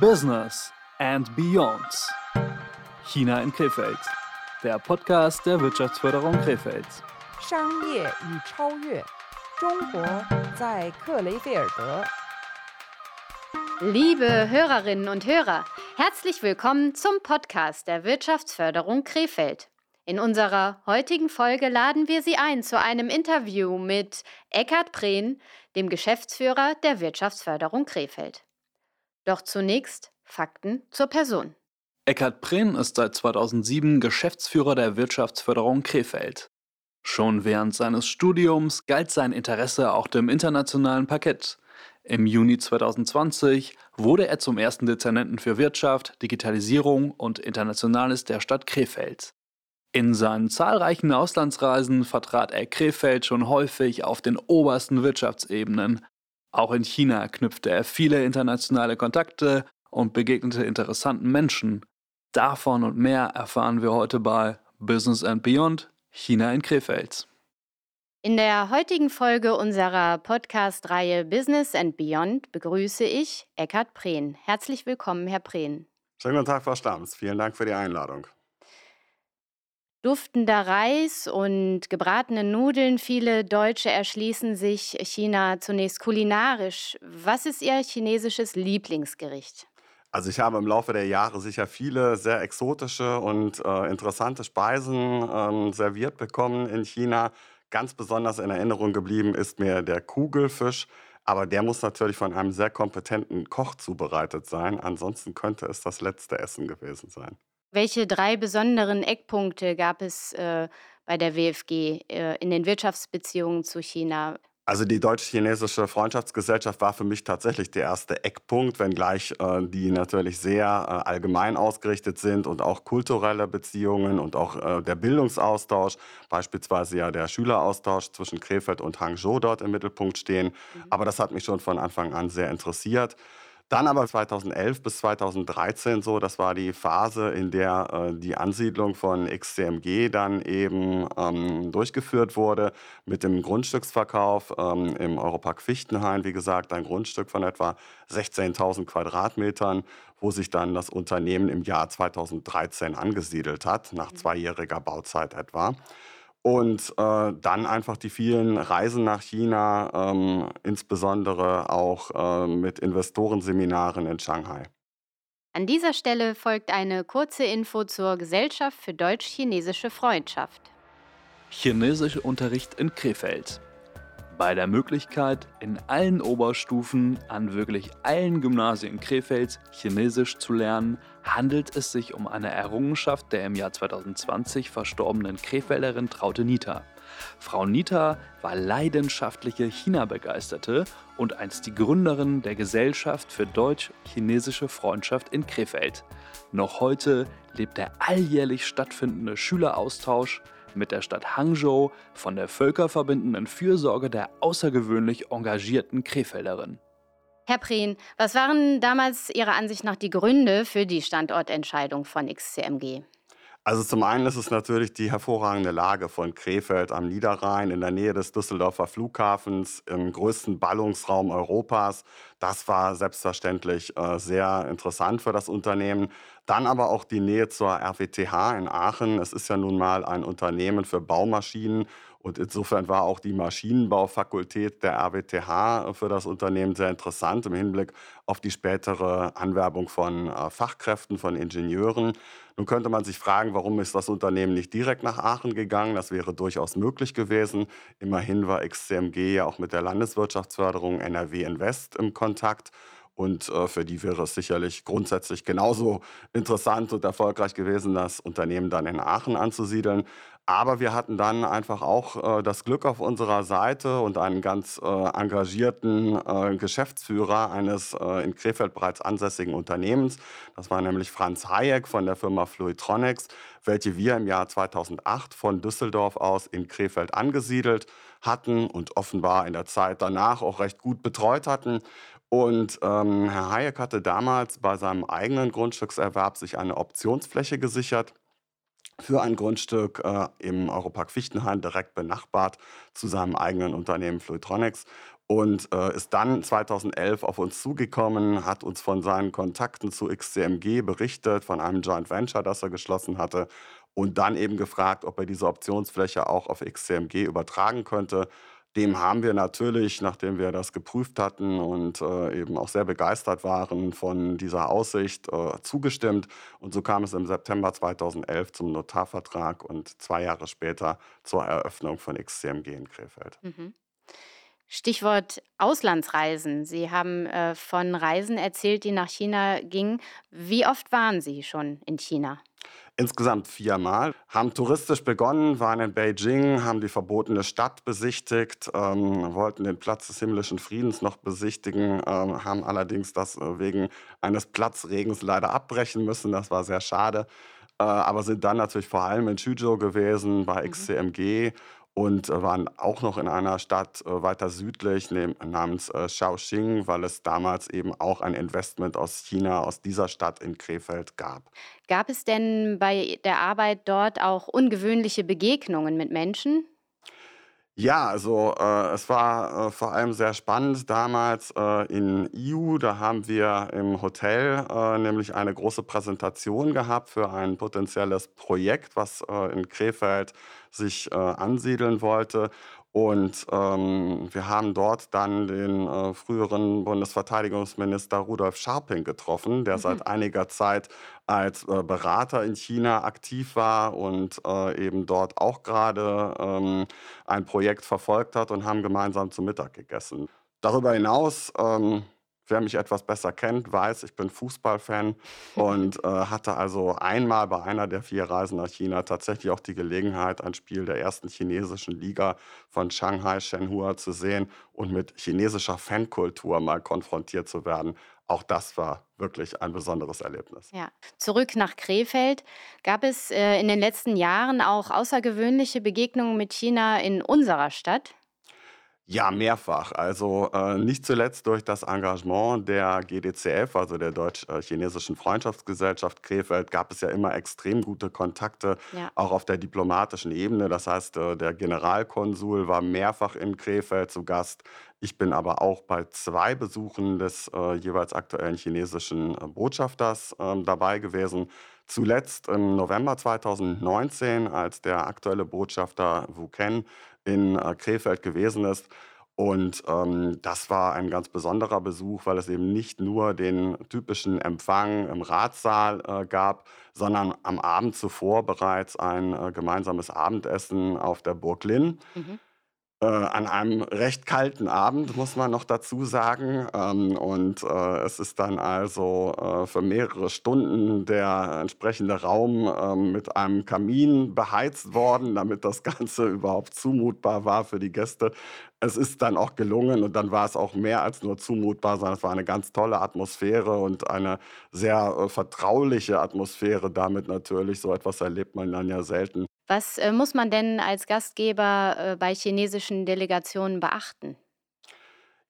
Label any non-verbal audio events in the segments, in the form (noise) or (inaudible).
Business and Beyond. China in Krefeld. Der Podcast der Wirtschaftsförderung Krefeld. 商业与超越，中国在克雷菲尔德。 Liebe Hörerinnen und Hörer, herzlich willkommen zum Podcast der Wirtschaftsförderung Krefeld. In unserer heutigen Folge laden wir Sie ein zu einem Interview mit Eckhard Prehn, dem Geschäftsführer der Wirtschaftsförderung Krefeld. Doch zunächst Fakten zur Person. Eckhard Prehn ist seit 2007 Geschäftsführer der Wirtschaftsförderung Krefeld. Schon während seines Studiums galt sein Interesse auch dem internationalen Parkett. Im Juni 2020 wurde er zum ersten Dezernenten für Wirtschaft, Digitalisierung und Internationales der Stadt Krefeld. In seinen zahlreichen Auslandsreisen vertrat er Krefeld schon häufig auf den obersten Wirtschaftsebenen. Auch in China knüpfte er viele internationale Kontakte und begegnete interessanten Menschen. Davon und mehr erfahren wir heute bei Business and Beyond China in Krefeld. In der heutigen Folge unserer Podcast-Reihe Business and Beyond begrüße ich Eckhard Prehn. Herzlich willkommen, Herr Prehn. Schönen guten Tag, Frau Stamms. Vielen Dank für die Einladung. Duftender Reis und gebratene Nudeln. Viele Deutsche erschließen sich China zunächst kulinarisch. Was ist Ihr chinesisches Lieblingsgericht? Also ich habe im Laufe der Jahre sicher viele sehr exotische und äh, interessante Speisen ähm, serviert bekommen in China. Ganz besonders in Erinnerung geblieben ist mir der Kugelfisch. Aber der muss natürlich von einem sehr kompetenten Koch zubereitet sein. Ansonsten könnte es das letzte Essen gewesen sein. Welche drei besonderen Eckpunkte gab es äh, bei der WFG äh, in den Wirtschaftsbeziehungen zu China? Also die deutsch-chinesische Freundschaftsgesellschaft war für mich tatsächlich der erste Eckpunkt, wenngleich äh, die natürlich sehr äh, allgemein ausgerichtet sind und auch kulturelle Beziehungen und auch äh, der Bildungsaustausch, beispielsweise ja der Schüleraustausch zwischen Krefeld und Hangzhou dort im Mittelpunkt stehen. Mhm. Aber das hat mich schon von Anfang an sehr interessiert. Dann aber 2011 bis 2013 so, das war die Phase, in der äh, die Ansiedlung von XCMG dann eben ähm, durchgeführt wurde mit dem Grundstücksverkauf ähm, im Europark Fichtenhain, wie gesagt, ein Grundstück von etwa 16.000 Quadratmetern, wo sich dann das Unternehmen im Jahr 2013 angesiedelt hat, nach zweijähriger Bauzeit etwa. Und äh, dann einfach die vielen Reisen nach China, ähm, insbesondere auch äh, mit Investorenseminaren in Shanghai. An dieser Stelle folgt eine kurze Info zur Gesellschaft für deutsch-chinesische Freundschaft. Chinesischunterricht in Krefeld. Bei der Möglichkeit, in allen Oberstufen an wirklich allen Gymnasien Krefelds Chinesisch zu lernen, handelt es sich um eine Errungenschaft der im Jahr 2020 verstorbenen Krefelderin Traute Nita. Frau Nita war leidenschaftliche China-Begeisterte und einst die Gründerin der Gesellschaft für deutsch-chinesische Freundschaft in Krefeld. Noch heute lebt der alljährlich stattfindende Schüleraustausch mit der Stadt Hangzhou von der völkerverbindenden Fürsorge der außergewöhnlich engagierten Krefelderin. Herr Prehn, was waren damals Ihrer Ansicht nach die Gründe für die Standortentscheidung von XCMG? Also zum einen ist es natürlich die hervorragende Lage von Krefeld am Niederrhein in der Nähe des Düsseldorfer Flughafens im größten Ballungsraum Europas. Das war selbstverständlich äh, sehr interessant für das Unternehmen. Dann aber auch die Nähe zur RWTH in Aachen. Es ist ja nun mal ein Unternehmen für Baumaschinen und insofern war auch die Maschinenbaufakultät der RWTH für das Unternehmen sehr interessant im Hinblick auf die spätere Anwerbung von äh, Fachkräften, von Ingenieuren. Nun könnte man sich fragen, warum ist das Unternehmen nicht direkt nach Aachen gegangen? Das wäre durchaus möglich gewesen. Immerhin war XCMG ja auch mit der Landeswirtschaftsförderung NRW Invest im Kontakt. Und äh, für die wäre es sicherlich grundsätzlich genauso interessant und erfolgreich gewesen, das Unternehmen dann in Aachen anzusiedeln. Aber wir hatten dann einfach auch äh, das Glück auf unserer Seite und einen ganz äh, engagierten äh, Geschäftsführer eines äh, in Krefeld bereits ansässigen Unternehmens. Das war nämlich Franz Hayek von der Firma Fluitronics, welche wir im Jahr 2008 von Düsseldorf aus in Krefeld angesiedelt hatten und offenbar in der Zeit danach auch recht gut betreut hatten. Und ähm, Herr Hayek hatte damals bei seinem eigenen Grundstückserwerb sich eine Optionsfläche gesichert für ein Grundstück äh, im Europark Fichtenhain, direkt benachbart zu seinem eigenen Unternehmen Fluitronics und äh, ist dann 2011 auf uns zugekommen, hat uns von seinen Kontakten zu XCMG berichtet, von einem Joint Venture, das er geschlossen hatte und dann eben gefragt, ob er diese Optionsfläche auch auf XCMG übertragen könnte. Dem haben wir natürlich, nachdem wir das geprüft hatten und äh, eben auch sehr begeistert waren von dieser Aussicht, äh, zugestimmt. Und so kam es im September 2011 zum Notarvertrag und zwei Jahre später zur Eröffnung von XCMG in Krefeld. Mhm. Stichwort Auslandsreisen. Sie haben äh, von Reisen erzählt, die nach China gingen. Wie oft waren Sie schon in China? Insgesamt viermal. Haben touristisch begonnen, waren in Beijing, haben die verbotene Stadt besichtigt, ähm, wollten den Platz des himmlischen Friedens noch besichtigen, ähm, haben allerdings das äh, wegen eines Platzregens leider abbrechen müssen. Das war sehr schade. Äh, aber sind dann natürlich vor allem in Chuzhou gewesen, bei XCMG mhm und äh, waren auch noch in einer Stadt äh, weiter südlich namens äh, Shaoxing, weil es damals eben auch ein Investment aus China, aus dieser Stadt in Krefeld gab. Gab es denn bei der Arbeit dort auch ungewöhnliche Begegnungen mit Menschen? Ja, also äh, es war äh, vor allem sehr spannend damals äh, in IU. Da haben wir im Hotel äh, nämlich eine große Präsentation gehabt für ein potenzielles Projekt, was äh, in Krefeld sich äh, ansiedeln wollte. Und ähm, wir haben dort dann den äh, früheren Bundesverteidigungsminister Rudolf Scharping getroffen, der mhm. seit einiger Zeit als äh, Berater in China aktiv war und äh, eben dort auch gerade ähm, ein Projekt verfolgt hat und haben gemeinsam zu Mittag gegessen. Darüber hinaus ähm, Wer mich etwas besser kennt, weiß, ich bin Fußballfan und (laughs) äh, hatte also einmal bei einer der vier Reisen nach China tatsächlich auch die Gelegenheit, ein Spiel der ersten chinesischen Liga von Shanghai Shenhua zu sehen und mit chinesischer Fankultur mal konfrontiert zu werden. Auch das war wirklich ein besonderes Erlebnis. Ja. Zurück nach Krefeld. Gab es äh, in den letzten Jahren auch außergewöhnliche Begegnungen mit China in unserer Stadt? Ja, mehrfach. Also äh, nicht zuletzt durch das Engagement der GDCF, also der Deutsch-Chinesischen Freundschaftsgesellschaft Krefeld, gab es ja immer extrem gute Kontakte, Ja. auch auf der diplomatischen Ebene. Das heißt, äh, der Generalkonsul war mehrfach in Krefeld zu Gast. Ich bin aber auch bei zwei Besuchen des äh, jeweils aktuellen chinesischen äh, Botschafters äh, dabei gewesen. Zuletzt im November 2019, als der aktuelle Botschafter Wu Ken in äh, Krefeld gewesen ist. Und ähm, das war ein ganz besonderer Besuch, weil es eben nicht nur den typischen Empfang im Ratssaal äh, gab, sondern am Abend zuvor bereits ein äh, gemeinsames Abendessen auf der Burg Linn. Mhm. Äh, an einem recht kalten Abend, muss man noch dazu sagen. Ähm, und äh, es ist dann also äh, für mehrere Stunden der entsprechende Raum ähm, mit einem Kamin beheizt worden, damit das (laughs) Ganze überhaupt zumutbar war für die Gäste. Es ist dann auch gelungen und dann war es auch mehr als nur zumutbar, sondern es war eine ganz tolle Atmosphäre und eine sehr äh, vertrauliche Atmosphäre damit natürlich. So etwas erlebt man dann ja selten. Was äh, muss man denn als Gastgeber äh, bei chinesischen Delegationen beachten?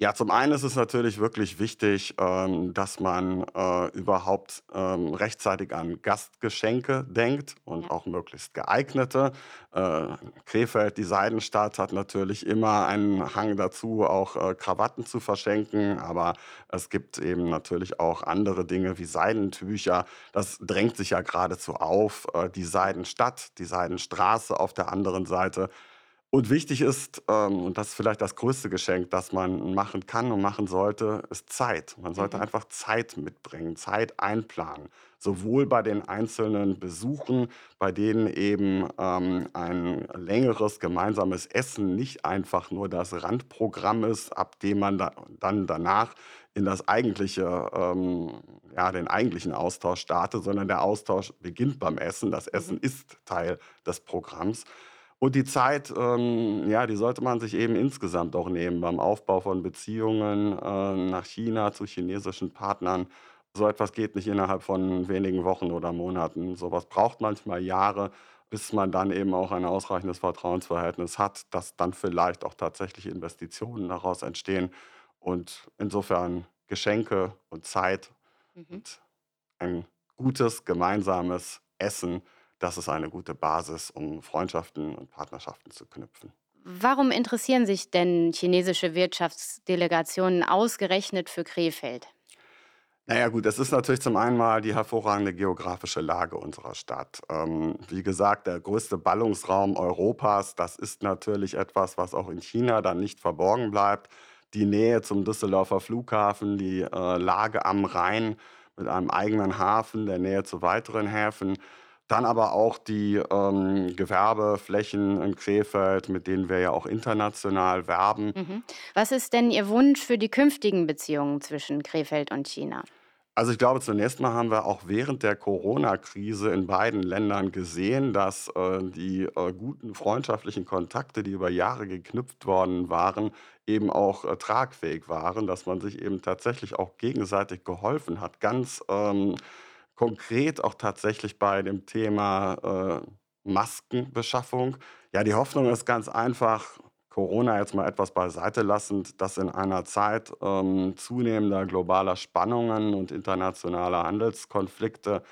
Ja, zum einen ist es natürlich wirklich wichtig, ähm, dass man äh, überhaupt ähm, rechtzeitig an Gastgeschenke denkt und Ja. auch möglichst geeignete. Äh, Krefeld, die Seidenstadt, hat natürlich immer einen Hang dazu, auch äh, Krawatten zu verschenken, aber es gibt eben natürlich auch andere Dinge wie Seidentücher. Das drängt sich ja geradezu auf. Äh, die Seidenstadt, die Seidenstraße auf der anderen Seite und wichtig ist, ähm, und das ist vielleicht das größte Geschenk, das man machen kann und machen sollte, ist Zeit. Man sollte Mhm. einfach Zeit mitbringen, Zeit einplanen. Sowohl bei den einzelnen Besuchen, bei denen eben ähm, ein längeres gemeinsames Essen nicht einfach nur das Randprogramm ist, ab dem man da, dann danach in das eigentliche, ähm, ja, den eigentlichen Austausch startet, sondern der Austausch beginnt beim Essen. Das Essen Mhm. ist Teil des Programms. Und die Zeit, ähm, ja, die sollte man sich eben insgesamt auch nehmen beim Aufbau von Beziehungen äh, nach China zu chinesischen Partnern. So etwas geht nicht innerhalb von wenigen Wochen oder Monaten. Sowas braucht manchmal Jahre, bis man dann eben auch ein ausreichendes Vertrauensverhältnis hat, dass dann vielleicht auch tatsächlich Investitionen daraus entstehen. Und insofern Geschenke und Zeit Mhm. und ein gutes gemeinsames Essen das ist eine gute Basis, um Freundschaften und Partnerschaften zu knüpfen. Warum interessieren sich denn chinesische Wirtschaftsdelegationen ausgerechnet für Krefeld? Naja gut, das ist natürlich zum einen mal die hervorragende geografische Lage unserer Stadt. Ähm, wie gesagt, der größte Ballungsraum Europas, das ist natürlich etwas, was auch in China dann nicht verborgen bleibt. Die Nähe zum Düsseldorfer Flughafen, die äh, Lage am Rhein mit einem eigenen Hafen, der Nähe zu weiteren Häfen, dann aber auch die ähm, Gewerbeflächen in Krefeld, mit denen wir ja auch international werben. Mhm. Was ist denn Ihr Wunsch für die künftigen Beziehungen zwischen Krefeld und China? Also ich glaube, zunächst mal haben wir auch während der Corona-Krise in beiden Ländern gesehen, dass äh, die äh, guten freundschaftlichen Kontakte, die über Jahre geknüpft worden waren, eben auch äh, tragfähig waren, dass man sich eben tatsächlich auch gegenseitig geholfen hat. Ganz ähm, konkret auch tatsächlich bei dem Thema äh, Maskenbeschaffung. Ja, die Hoffnung ist ganz einfach, Corona jetzt mal etwas beiseite lassend, dass in einer Zeit ähm, zunehmender globaler Spannungen und internationaler Handelskonflikte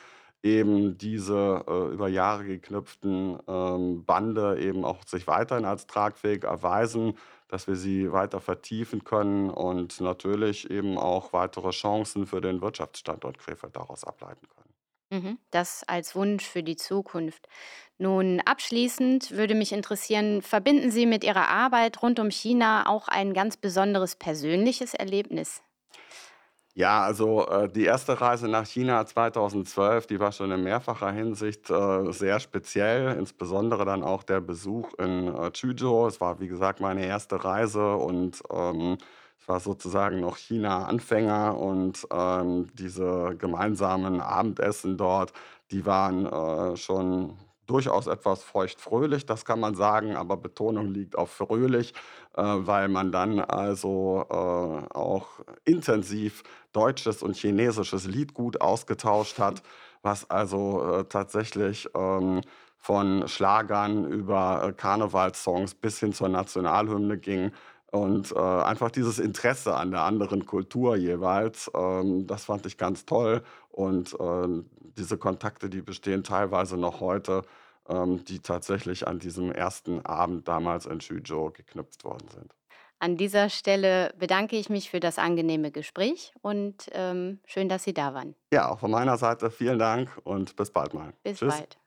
eben diese äh, über Jahre geknüpften ähm, Bande eben auch sich weiterhin als tragfähig erweisen, dass wir sie weiter vertiefen können und natürlich eben auch weitere Chancen für den Wirtschaftsstandort Krefeld daraus ableiten können. Mhm, das als Wunsch für die Zukunft. Nun, abschließend würde mich interessieren, verbinden Sie mit Ihrer Arbeit rund um China auch ein ganz besonderes persönliches Erlebnis? Ja, also äh, die erste Reise nach China 2012, die war schon in mehrfacher Hinsicht äh, sehr speziell, insbesondere dann auch der Besuch in äh, Chuzhou. Es war, wie gesagt, meine erste Reise und ähm, ich war sozusagen noch China-Anfänger und ähm, diese gemeinsamen Abendessen dort, die waren äh, schon durchaus etwas feuchtfröhlich, das kann man sagen, aber Betonung liegt auf fröhlich, äh, weil man dann also äh, auch intensiv deutsches und chinesisches Liedgut ausgetauscht hat, was also äh, tatsächlich ähm, von Schlagern über äh, Karnevalssongs bis hin zur Nationalhymne ging. Und äh, einfach dieses Interesse an der anderen Kultur jeweils, ähm, das fand ich ganz toll. Und äh, diese Kontakte, die bestehen teilweise noch heute, ähm, die tatsächlich an diesem ersten Abend damals in Suzhou geknüpft worden sind. An dieser Stelle bedanke ich mich für das angenehme Gespräch und ähm, schön, dass Sie da waren. Ja, auch von meiner Seite vielen Dank und bis bald mal. Bis Tschüss. bald.